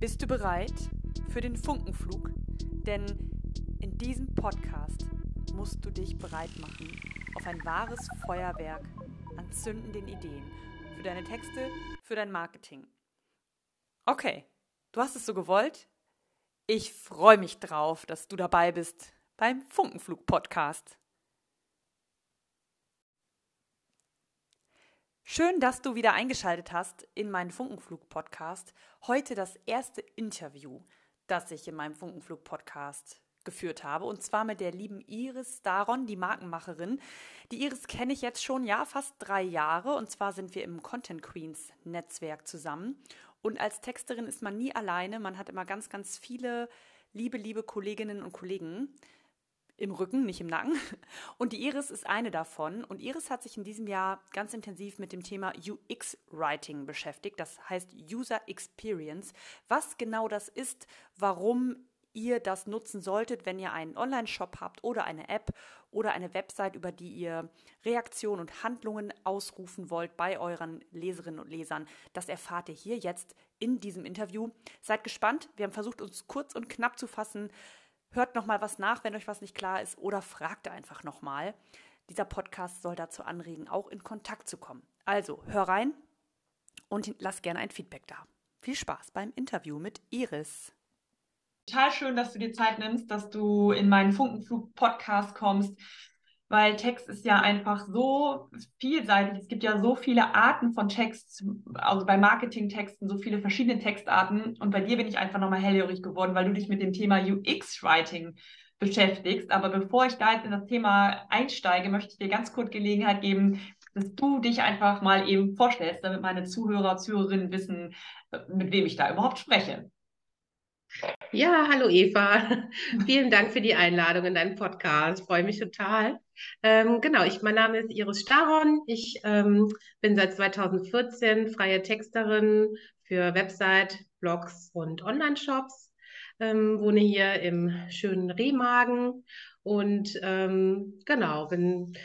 Bist du bereit für den Funkenflug? Denn in diesem Podcast musst du dich bereit machen auf ein wahres Feuerwerk an zündenden Ideen für deine Texte, für dein Marketing. Okay, du hast es so gewollt. Ich freue mich drauf, dass du dabei bist beim Funkenflug-Podcast. Schön, dass du wieder eingeschaltet hast in meinen Funkenflug-Podcast. Heute das erste Interview, das ich in meinem Funkenflug-Podcast geführt habe. Und zwar mit der lieben Iris Daron, die Markenmacherin. Die Iris kenne ich jetzt schon, ja, fast drei Jahre. Und zwar sind wir im Content Queens Netzwerk zusammen. Und als Texterin ist man nie alleine. Man hat immer ganz, ganz viele liebe, liebe Kolleginnen und Kollegen im Rücken, nicht im Nacken. Und die Iris ist eine davon. Und Iris hat sich in diesem Jahr ganz intensiv mit dem Thema UX-Writing beschäftigt. Das heißt User Experience. Was genau das ist, warum ihr das nutzen solltet, wenn ihr einen Online-Shop habt oder eine App oder eine Website, über die ihr Reaktionen und Handlungen ausrufen wollt bei euren Leserinnen und Lesern. Das erfahrt ihr hier jetzt in diesem Interview. Seid gespannt. Wir haben versucht, uns kurz und knapp zu fassen. Hört nochmal was nach, wenn euch was nicht klar ist, oder fragt einfach nochmal. Dieser Podcast soll dazu anregen, auch in Kontakt zu kommen. Also, hör rein und lass gerne ein Feedback da. Viel Spaß beim Interview mit Iris. Total schön, dass du dir Zeit nimmst, dass du in meinen Funkenflug-Podcast kommst weil Text ist ja einfach so vielseitig. Es gibt ja so viele Arten von Text, also bei Marketingtexten so viele verschiedene Textarten. Und bei dir bin ich einfach nochmal hellhörig geworden, weil du dich mit dem Thema UX-Writing beschäftigst. Aber bevor ich da jetzt in das Thema einsteige, möchte ich dir ganz kurz Gelegenheit geben, dass du dich einfach mal eben vorstellst, damit meine Zuhörer, Zuhörerinnen wissen, mit wem ich da überhaupt spreche. Ja, hallo Eva. Vielen Dank für die Einladung in deinen Podcast. Freue mich total. Ähm, genau, ich, mein Name ist Iris Staron. Ich ähm, bin seit 2014 freie Texterin für Website, Blogs und Online-Shops. Ähm, wohne hier im schönen Remagen und ähm, genau, bin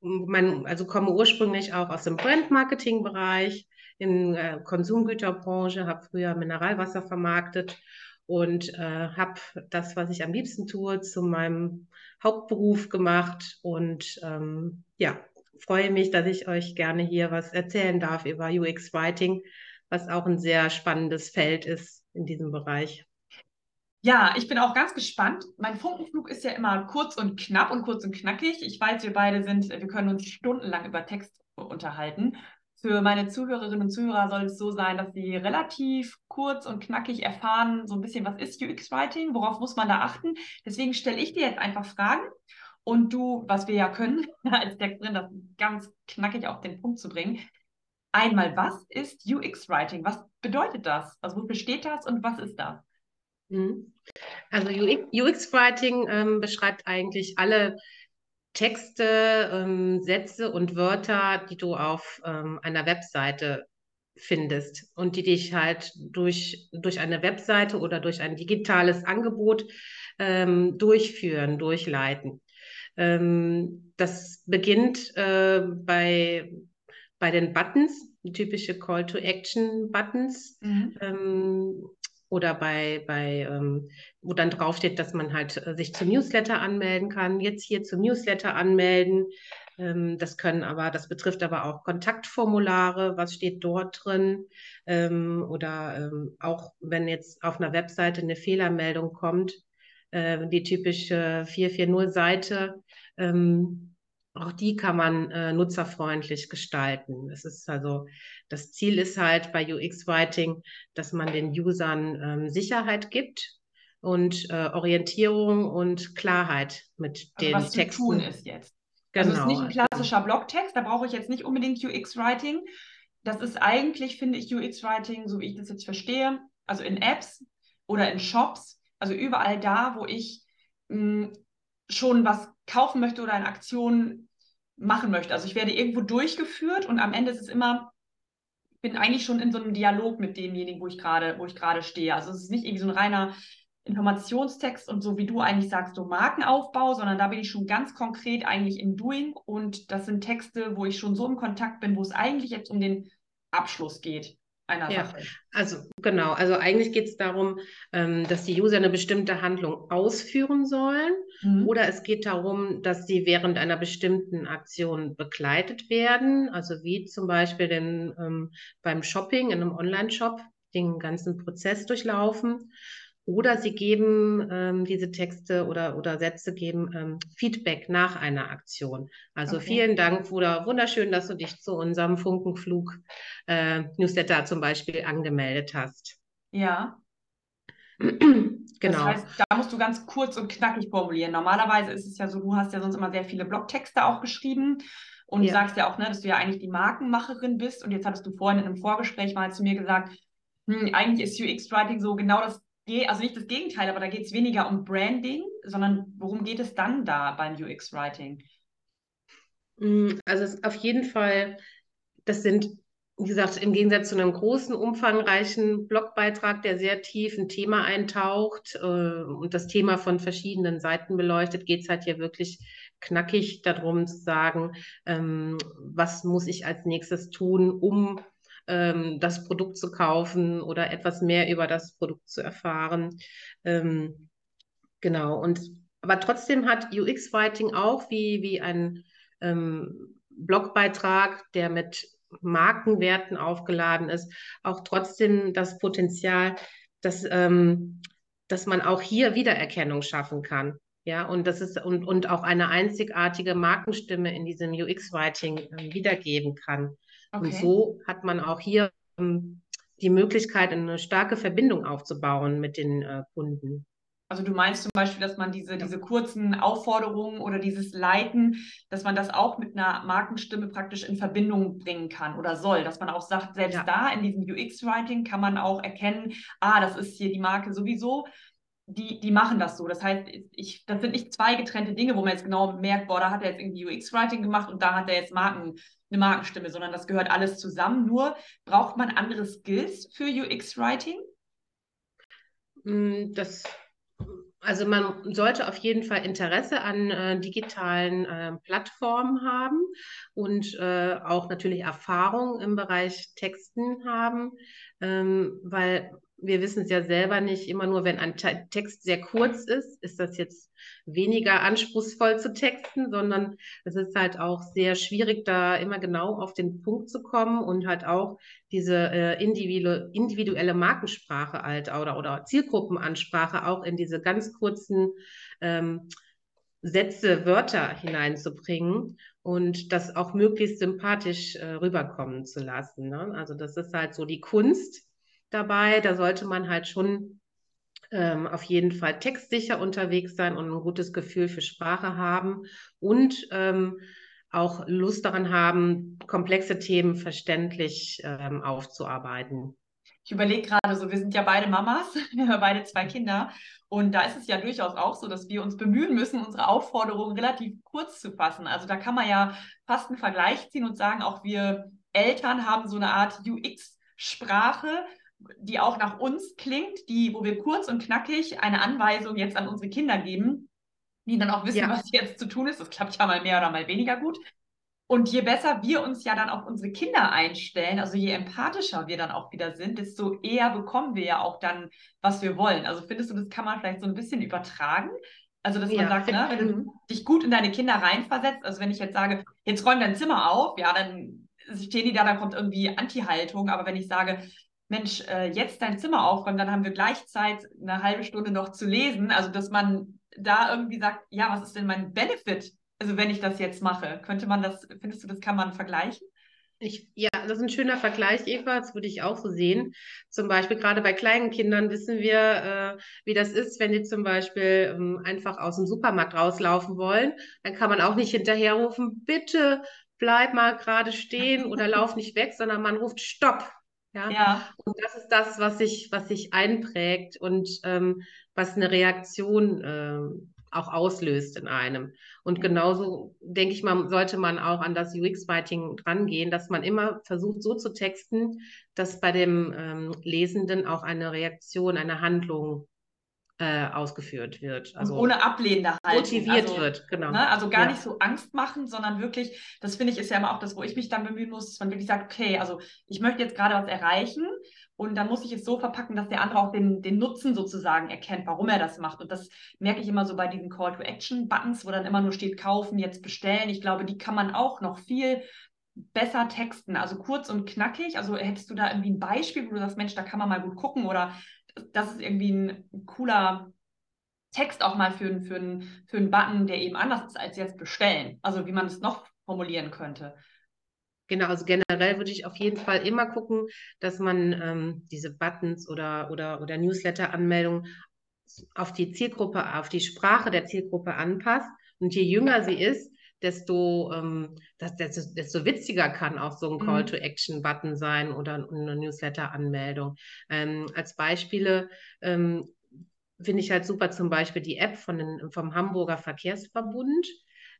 mein, also komme ursprünglich auch aus dem Brand-Marketing-Bereich in äh, Konsumgüterbranche, habe früher Mineralwasser vermarktet und äh, habe das, was ich am liebsten tue, zu meinem Hauptberuf gemacht und ähm, ja, freue mich, dass ich euch gerne hier was erzählen darf über UX Writing, was auch ein sehr spannendes Feld ist in diesem Bereich. Ja, ich bin auch ganz gespannt. Mein Funkenflug ist ja immer kurz und knapp und kurz und knackig. Ich weiß, wir beide sind, wir können uns stundenlang über Text unterhalten. Für meine Zuhörerinnen und Zuhörer soll es so sein, dass sie relativ kurz und knackig erfahren, so ein bisschen, was ist UX-Writing, worauf muss man da achten. Deswegen stelle ich dir jetzt einfach Fragen und du, was wir ja können, als Texterin, das ganz knackig auf den Punkt zu bringen. Einmal, was ist UX-Writing? Was bedeutet das? Also wofür steht das und was ist das? Mhm. Also UX-Writing ähm, beschreibt eigentlich alle Texte, ähm, Sätze und Wörter, die du auf ähm, einer Webseite findest und die dich halt durch, durch eine Webseite oder durch ein digitales Angebot ähm, durchführen, durchleiten. Ähm, das beginnt äh, bei, bei den Buttons, typische Call-to-Action-Buttons. Mhm. Oder bei, bei ähm, wo dann draufsteht, dass man halt äh, sich zum Newsletter anmelden kann. Jetzt hier zum Newsletter anmelden. Ähm, das können aber, das betrifft aber auch Kontaktformulare, was steht dort drin? Ähm, oder ähm, auch wenn jetzt auf einer Webseite eine Fehlermeldung kommt, äh, die typische 440-Seite, ähm, auch die kann man äh, nutzerfreundlich gestalten. Es ist also, das Ziel ist halt bei UX-Writing, dass man den Usern ähm, Sicherheit gibt und äh, Orientierung und Klarheit mit also den was Texten. Zu tun ist jetzt. Genau. Also es ist nicht ein genau. klassischer Blogtext, da brauche ich jetzt nicht unbedingt UX-Writing. Das ist eigentlich, finde ich, UX-Writing, so wie ich das jetzt verstehe, also in Apps oder in Shops, also überall da, wo ich mh, hm, schon was kaufen möchte oder eine Aktion machen möchte. Also ich werde irgendwo durchgeführt und am Ende ist es immer, ich bin eigentlich schon in so einem Dialog mit demjenigen, wo ich gerade, wo ich gerade stehe. Also es ist nicht irgendwie so ein reiner Informationstext und so wie du eigentlich sagst, so Markenaufbau, sondern da bin ich schon ganz konkret eigentlich im Doing und das sind Texte, wo ich schon so im Kontakt bin, wo es eigentlich jetzt um den Abschluss geht. Einer ja, Sache. Also genau, also eigentlich geht es darum, ähm, dass die User eine bestimmte Handlung ausführen sollen mhm. oder es geht darum, dass sie während einer bestimmten Aktion begleitet werden, also wie zum Beispiel den, ähm, beim Shopping in einem Online-Shop den ganzen Prozess durchlaufen. Oder sie geben ähm, diese Texte oder, oder Sätze geben ähm, Feedback nach einer Aktion. Also okay. vielen Dank, Bruder. Wunderschön, dass du dich zu unserem Funkenflug äh, Newsletter zum Beispiel angemeldet hast. Ja. genau. Das heißt, da musst du ganz kurz und knackig formulieren. Normalerweise ist es ja so, du hast ja sonst immer sehr viele Blogtexte auch geschrieben und ja. sagst ja auch, ne, dass du ja eigentlich die Markenmacherin bist. Und jetzt hattest du vorhin in einem Vorgespräch mal zu mir gesagt, hm, eigentlich ist UX-Writing so genau das also nicht das Gegenteil, aber da geht es weniger um Branding, sondern worum geht es dann da beim UX-Writing? Mm, also auf jeden Fall, das sind, wie gesagt, im Gegensatz zu einem großen, umfangreichen Blogbeitrag, der sehr tief ein Thema eintaucht äh, und das Thema von verschiedenen Seiten beleuchtet, geht es halt hier wirklich knackig darum zu sagen, ähm, was muss ich als nächstes tun, um ähm, das Produkt zu kaufen oder etwas mehr über das Produkt zu erfahren. Ähm, genau, und aber trotzdem hat UX-Writing auch wie, wie ein ähm, Blogbeitrag, der mit Markenwerten aufgeladen ist, auch trotzdem das Potenzial, dass, ähm, dass man auch hier Wiedererkennung schaffen kann. Ja, und das ist und, und auch eine einzigartige Markenstimme in diesem UX-Writing äh, wiedergeben kann. Okay. Und so hat man auch hier ähm, die Möglichkeit, eine starke Verbindung aufzubauen mit den äh, Kunden. Also du meinst zum Beispiel, dass man diese, diese kurzen Aufforderungen oder dieses Leiten, dass man das auch mit einer Markenstimme praktisch in Verbindung bringen kann oder soll, dass man auch sagt, selbst ja. da in diesem UX-Writing kann man auch erkennen, ah, das ist hier die Marke sowieso, die, die machen das so. Das heißt, ich, das sind nicht zwei getrennte Dinge, wo man jetzt genau merkt, boah, da hat er jetzt irgendwie UX-Writing gemacht und da hat er jetzt Marken, eine Markenstimme, sondern das gehört alles zusammen. Nur braucht man andere Skills für UX-Writing? Mm, das, also man sollte auf jeden Fall Interesse an äh, digitalen äh, Plattformen haben und äh, auch natürlich Erfahrung im Bereich Texten haben, ähm, weil wir wissen es ja selber nicht, immer nur wenn ein Text sehr kurz ist, ist das jetzt weniger anspruchsvoll zu texten, sondern es ist halt auch sehr schwierig, da immer genau auf den Punkt zu kommen und halt auch diese äh, individu individuelle Markensprache halt oder, oder Zielgruppenansprache auch in diese ganz kurzen ähm, Sätze, Wörter hineinzubringen und das auch möglichst sympathisch äh, rüberkommen zu lassen. Ne? Also das ist halt so die Kunst dabei. Da sollte man halt schon ähm, auf jeden Fall textsicher unterwegs sein und ein gutes Gefühl für Sprache haben und ähm, auch Lust daran haben, komplexe Themen verständlich ähm, aufzuarbeiten. Ich überlege gerade so, wir sind ja beide Mamas, wir haben beide zwei Kinder. Und da ist es ja durchaus auch so, dass wir uns bemühen müssen, unsere Aufforderungen relativ kurz zu fassen. Also da kann man ja fast einen Vergleich ziehen und sagen, auch wir Eltern haben so eine Art UX-Sprache, die auch nach uns klingt, die, wo wir kurz und knackig eine Anweisung jetzt an unsere Kinder geben, die dann auch wissen, ja. was jetzt zu tun ist. Das klappt ja mal mehr oder mal weniger gut. Und je besser wir uns ja dann auf unsere Kinder einstellen, also je empathischer wir dann auch wieder sind, desto eher bekommen wir ja auch dann, was wir wollen. Also findest du, das kann man vielleicht so ein bisschen übertragen? Also, dass man sagt, ne, wenn du dich gut in deine Kinder reinversetzt, also wenn ich jetzt sage, jetzt räum dein Zimmer auf, ja, dann stehen die da, dann kommt irgendwie Anti-Haltung. Aber wenn ich sage, Mensch, äh, jetzt dein Zimmer aufräumen, dann haben wir gleichzeitig eine halbe Stunde noch zu lesen. Also, dass man da irgendwie sagt, ja, was ist denn mein Benefit? Also, wenn ich das jetzt mache, könnte man das, findest du, das kann man vergleichen? Ich, ja, das ist ein schöner Vergleich, Eva. Das würde ich auch so sehen. Zum Beispiel gerade bei kleinen Kindern wissen wir, äh, wie das ist, wenn die zum Beispiel ähm, einfach aus dem Supermarkt rauslaufen wollen. Dann kann man auch nicht hinterherrufen, bitte bleib mal gerade stehen oder lauf nicht weg, sondern man ruft Stopp. Ja? ja. Und das ist das, was sich, was sich einprägt und ähm, was eine Reaktion äh, auch auslöst in einem. Und genauso, denke ich mal, sollte man auch an das UX-Writing rangehen, dass man immer versucht, so zu texten, dass bei dem ähm, Lesenden auch eine Reaktion, eine Handlung äh, ausgeführt wird. Also ohne ablehnende Haltung. Motiviert also, wird, genau. Ne, also gar ja. nicht so Angst machen, sondern wirklich, das finde ich ist ja immer auch das, wo ich mich dann bemühen muss, dass man wirklich sagt, okay, also ich möchte jetzt gerade was erreichen und dann muss ich es so verpacken, dass der andere auch den, den Nutzen sozusagen erkennt, warum er das macht. Und das merke ich immer so bei diesen Call-to-Action-Buttons, wo dann immer nur steht, kaufen, jetzt bestellen. Ich glaube, die kann man auch noch viel besser texten, also kurz und knackig. Also hättest du da irgendwie ein Beispiel, wo du sagst, Mensch, da kann man mal gut gucken oder das ist irgendwie ein cooler Text auch mal für, für, einen, für einen Button, der eben anders ist als jetzt bestellen. Also wie man es noch formulieren könnte. Genau, also generell würde ich auf jeden Fall immer gucken, dass man ähm, diese Buttons oder, oder, oder Newsletter-Anmeldungen auf die Zielgruppe, auf die Sprache der Zielgruppe anpasst. Und je jünger sie ist, desto, ähm, das, desto, desto witziger kann auch so ein mhm. Call-to-Action-Button sein oder eine Newsletter-Anmeldung. Ähm, als Beispiele ähm, finde ich halt super zum Beispiel die App von den, vom Hamburger Verkehrsverbund.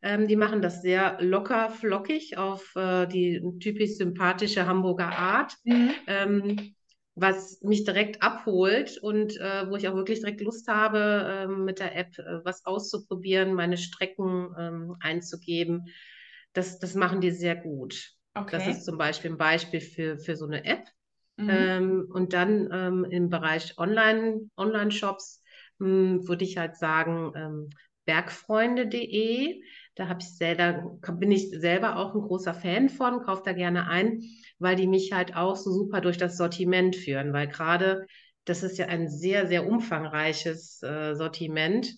Ähm, die machen das sehr locker, flockig auf äh, die typisch sympathische Hamburger Art. Mhm. Ähm, was mich direkt abholt und äh, wo ich auch wirklich direkt Lust habe, äh, mit der App äh, was auszuprobieren, meine Strecken ähm, einzugeben. Das, das machen die sehr gut. Okay. Das ist zum Beispiel ein Beispiel für, für so eine App. Mhm. Ähm, und dann ähm, im Bereich Online, Online-Shops hm, würde ich halt sagen, ähm, bergfreunde.de. Da habe ich selber, bin ich selber auch ein großer Fan von, kaufe da gerne ein weil die mich halt auch so super durch das Sortiment führen, weil gerade das ist ja ein sehr, sehr umfangreiches äh, Sortiment,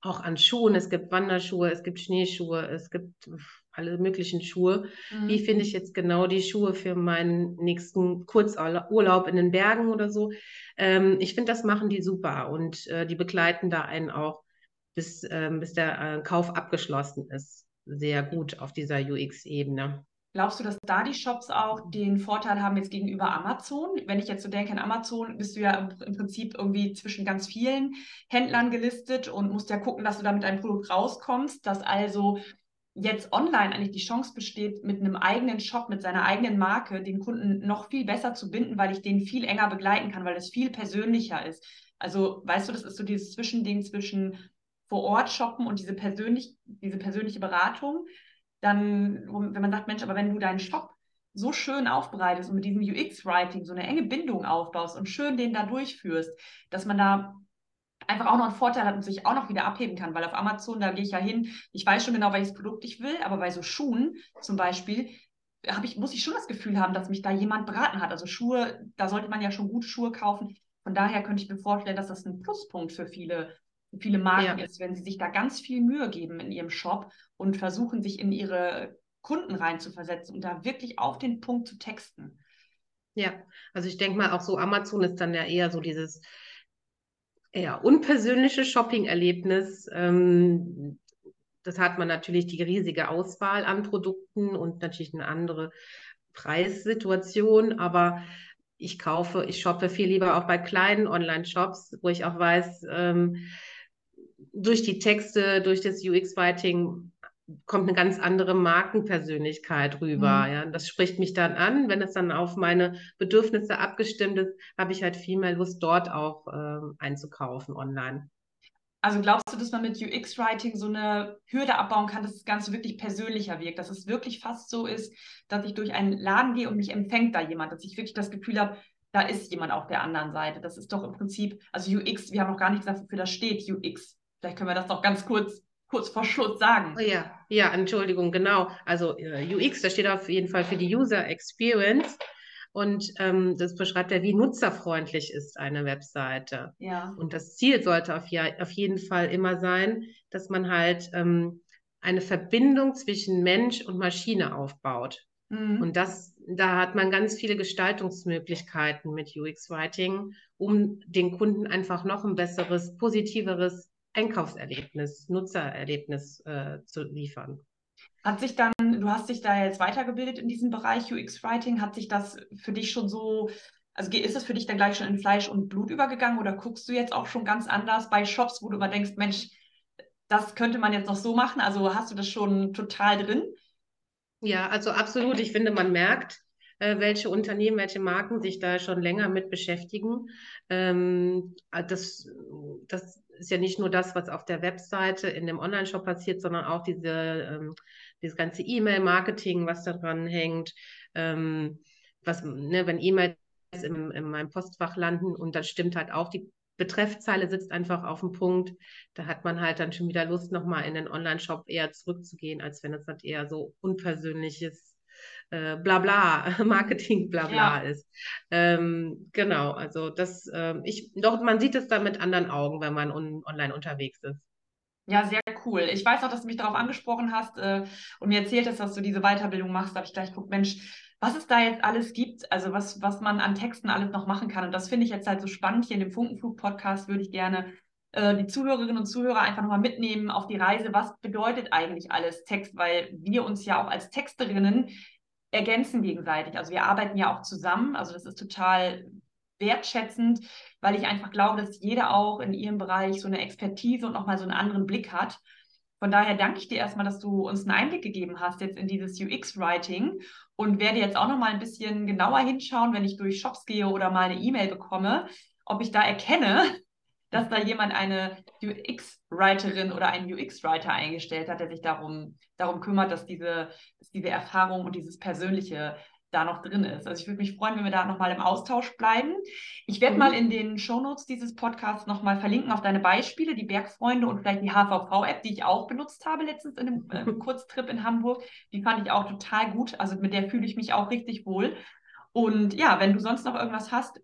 auch an Schuhen. Es gibt Wanderschuhe, es gibt Schneeschuhe, es gibt alle möglichen Schuhe. Mhm. Wie finde ich jetzt genau die Schuhe für meinen nächsten Kurzurlaub in den Bergen oder so? Ähm, ich finde, das machen die super und äh, die begleiten da einen auch, bis, äh, bis der äh, Kauf abgeschlossen ist. Sehr gut auf dieser UX-Ebene. Glaubst du, dass da die Shops auch den Vorteil haben jetzt gegenüber Amazon? Wenn ich jetzt so denke, in Amazon bist du ja im Prinzip irgendwie zwischen ganz vielen Händlern gelistet und musst ja gucken, dass du da mit einem Produkt rauskommst, dass also jetzt online eigentlich die Chance besteht, mit einem eigenen Shop, mit seiner eigenen Marke den Kunden noch viel besser zu binden, weil ich den viel enger begleiten kann, weil es viel persönlicher ist. Also, weißt du, das ist so dieses Zwischending zwischen vor Ort shoppen und diese, persönlich, diese persönliche Beratung dann, wenn man sagt, Mensch, aber wenn du deinen Shop so schön aufbereitest und mit diesem UX-Writing so eine enge Bindung aufbaust und schön den da durchführst, dass man da einfach auch noch einen Vorteil hat und sich auch noch wieder abheben kann, weil auf Amazon, da gehe ich ja hin, ich weiß schon genau, welches Produkt ich will, aber bei so Schuhen zum Beispiel, ich, muss ich schon das Gefühl haben, dass mich da jemand beraten hat. Also Schuhe, da sollte man ja schon gut Schuhe kaufen. Von daher könnte ich mir vorstellen, dass das ein Pluspunkt für viele viele Marken ja. ist, wenn sie sich da ganz viel Mühe geben in ihrem Shop und versuchen, sich in ihre Kunden reinzuversetzen und da wirklich auf den Punkt zu texten. Ja, also ich denke mal, auch so Amazon ist dann ja eher so dieses eher unpersönliche Shopping-Erlebnis. Ähm, das hat man natürlich die riesige Auswahl an Produkten und natürlich eine andere Preissituation, aber ich kaufe, ich shoppe viel lieber auch bei kleinen Online-Shops, wo ich auch weiß, ähm, durch die Texte, durch das UX-Writing kommt eine ganz andere Markenpersönlichkeit rüber. Mhm. Ja, das spricht mich dann an. Wenn es dann auf meine Bedürfnisse abgestimmt ist, habe ich halt viel mehr Lust, dort auch äh, einzukaufen online. Also glaubst du, dass man mit UX-Writing so eine Hürde abbauen kann, dass das Ganze wirklich persönlicher wirkt, dass es wirklich fast so ist, dass ich durch einen Laden gehe und mich empfängt da jemand, dass ich wirklich das Gefühl habe, da ist jemand auf der anderen Seite. Das ist doch im Prinzip, also UX, wir haben noch gar nicht gesagt, wofür das steht, UX. Vielleicht können wir das doch ganz kurz, kurz vor Schluss sagen. Oh ja, ja, Entschuldigung, genau. Also äh, UX, das steht auf jeden Fall für die User Experience. Und ähm, das beschreibt ja, wie nutzerfreundlich ist eine Webseite. Ja. Und das Ziel sollte auf, ja, auf jeden Fall immer sein, dass man halt ähm, eine Verbindung zwischen Mensch und Maschine aufbaut. Mhm. Und das, da hat man ganz viele Gestaltungsmöglichkeiten mit UX-Writing, um den Kunden einfach noch ein besseres, positiveres Einkaufserlebnis, Nutzererlebnis äh, zu liefern. Hat sich dann, du hast dich da jetzt weitergebildet in diesem Bereich UX-Writing, hat sich das für dich schon so, also ist es für dich dann gleich schon in Fleisch und Blut übergegangen oder guckst du jetzt auch schon ganz anders bei Shops, wo du immer denkst, Mensch, das könnte man jetzt noch so machen? Also hast du das schon total drin? Ja, also absolut. Ich finde, man merkt, äh, welche Unternehmen, welche Marken sich da schon länger mit beschäftigen. Ähm, das, das ist ja nicht nur das, was auf der Webseite in dem Online-Shop passiert, sondern auch diese, ähm, dieses ganze E-Mail-Marketing, was da dran hängt. Ähm, was, ne, wenn E-Mails in, in meinem Postfach landen und dann stimmt halt auch die Betreffzeile sitzt einfach auf dem Punkt. Da hat man halt dann schon wieder Lust, nochmal in den Online-Shop eher zurückzugehen, als wenn es halt eher so unpersönliches äh, Blabla, Marketing Blabla ja. ist. Ähm, genau, also das, äh, ich, doch, man sieht es dann mit anderen Augen, wenn man un online unterwegs ist. Ja, sehr cool. Ich weiß auch, dass du mich darauf angesprochen hast äh, und mir erzählt hast, dass du diese Weiterbildung machst. Da habe ich gleich geguckt, Mensch, was es da jetzt alles gibt, also was, was man an Texten alles noch machen kann. Und das finde ich jetzt halt so spannend. Hier in dem Funkenflug-Podcast würde ich gerne äh, die Zuhörerinnen und Zuhörer einfach nochmal mitnehmen auf die Reise. Was bedeutet eigentlich alles Text? Weil wir uns ja auch als Texterinnen ergänzen gegenseitig. Also wir arbeiten ja auch zusammen. Also das ist total wertschätzend, weil ich einfach glaube, dass jeder auch in ihrem Bereich so eine Expertise und nochmal so einen anderen Blick hat. Von daher danke ich dir erstmal, dass du uns einen Einblick gegeben hast jetzt in dieses UX-Writing und werde jetzt auch noch mal ein bisschen genauer hinschauen, wenn ich durch Shops gehe oder mal eine E-Mail bekomme, ob ich da erkenne, dass da jemand eine UX-Writerin oder einen UX-Writer eingestellt hat, der sich darum, darum kümmert, dass diese, dass diese Erfahrung und dieses Persönliche da noch drin ist. Also ich würde mich freuen, wenn wir da nochmal im Austausch bleiben. Ich werde mhm. mal in den Shownotes dieses Podcasts nochmal verlinken auf deine Beispiele, die Bergfreunde und vielleicht die HVV-App, die ich auch benutzt habe letztens in einem äh, Kurztrip in Hamburg. Die fand ich auch total gut. Also mit der fühle ich mich auch richtig wohl. Und ja, wenn du sonst noch irgendwas hast,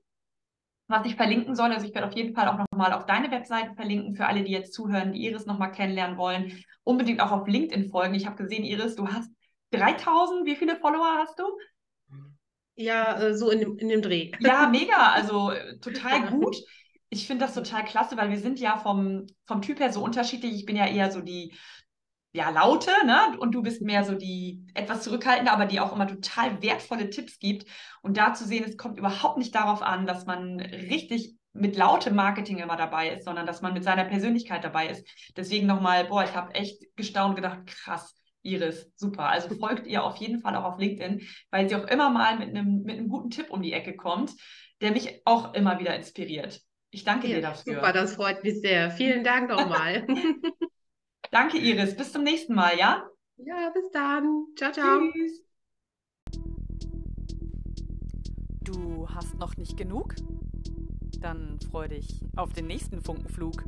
was ich verlinken soll, also ich werde auf jeden Fall auch nochmal auf deine Webseite verlinken für alle, die jetzt zuhören, die Iris nochmal kennenlernen wollen. Unbedingt auch auf LinkedIn folgen. Ich habe gesehen, Iris, du hast 3000, wie viele Follower hast du? Ja, äh, so in dem, in dem Dreh. Ja, mega. Also äh, total gut. Ich finde das total klasse, weil wir sind ja vom, vom Typ her so unterschiedlich. Ich bin ja eher so die ja, laute, ne? Und du bist mehr so die etwas zurückhaltende, aber die auch immer total wertvolle Tipps gibt. Und da zu sehen, es kommt überhaupt nicht darauf an, dass man richtig mit lautem Marketing immer dabei ist, sondern dass man mit seiner Persönlichkeit dabei ist. Deswegen nochmal, boah, ich habe echt gestaunt gedacht, krass, Iris, super. Also folgt ihr auf jeden Fall auch auf LinkedIn, weil sie auch immer mal mit einem, mit einem guten Tipp um die Ecke kommt, der mich auch immer wieder inspiriert. Ich danke ja, dir dafür. Super, das freut mich sehr. Vielen Dank nochmal. danke, Iris. Bis zum nächsten Mal, ja? Ja, bis dann. Ciao, ciao. Tschüss. Du hast noch nicht genug? Dann freu dich auf den nächsten Funkenflug.